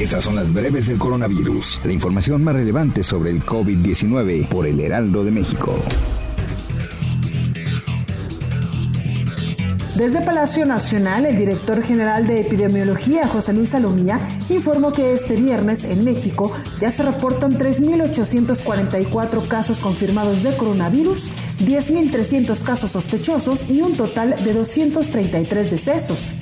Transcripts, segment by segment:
Estas son las breves del coronavirus, la información más relevante sobre el COVID-19 por el Heraldo de México. Desde Palacio Nacional, el director general de epidemiología, José Luis Salomía, informó que este viernes en México ya se reportan 3.844 casos confirmados de coronavirus, 10.300 casos sospechosos y un total de 233 decesos.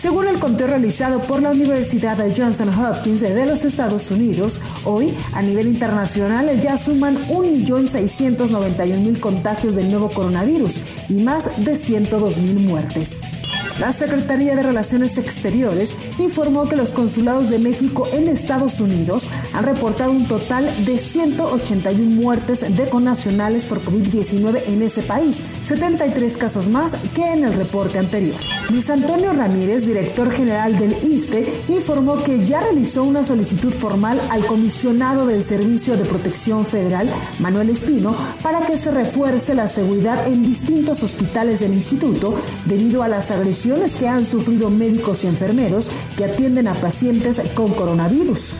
Según el conteo realizado por la Universidad de Johnson Hopkins de los Estados Unidos, hoy a nivel internacional ya suman 1.691.000 contagios del nuevo coronavirus y más de 102.000 muertes. La Secretaría de Relaciones Exteriores informó que los consulados de México en Estados Unidos han reportado un total de 181 muertes de connacionales por COVID-19 en ese país, 73 casos más que en el reporte anterior. Luis Antonio Ramírez, director general del ISTE, informó que ya realizó una solicitud formal al comisionado del Servicio de Protección Federal, Manuel Espino, para que se refuerce la seguridad en distintos hospitales del instituto debido a las agresiones que han sufrido médicos y enfermeros que atienden a pacientes con coronavirus.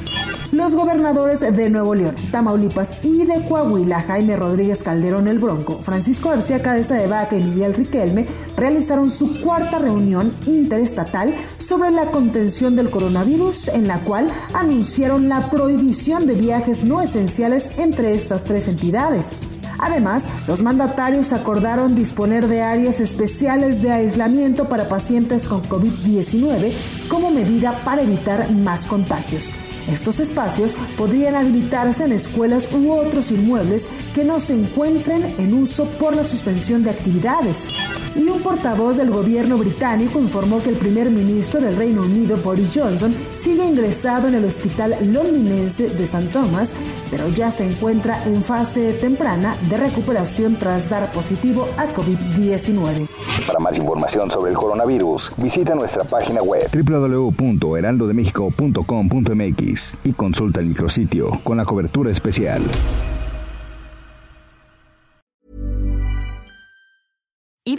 Los gobernadores de Nuevo León, Tamaulipas y de Coahuila, Jaime Rodríguez Calderón el Bronco, Francisco García Cabeza de Vaca y Miguel Riquelme, realizaron su cuarta reunión interestatal sobre la contención del coronavirus, en la cual anunciaron la prohibición de viajes no esenciales entre estas tres entidades. Además, los mandatarios acordaron disponer de áreas especiales de aislamiento para pacientes con COVID-19 como medida para evitar más contagios. Estos espacios podrían habilitarse en escuelas u otros inmuebles que no se encuentren en uso por la suspensión de actividades. Y un portavoz del gobierno británico informó que el primer ministro del Reino Unido, Boris Johnson, sigue ingresado en el hospital londinense de St. Thomas, pero ya se encuentra en fase temprana de recuperación tras dar positivo a COVID-19. Para más información sobre el coronavirus, visita nuestra página web www.heraldodemexico.com.mx y consulta el micrositio con la cobertura especial.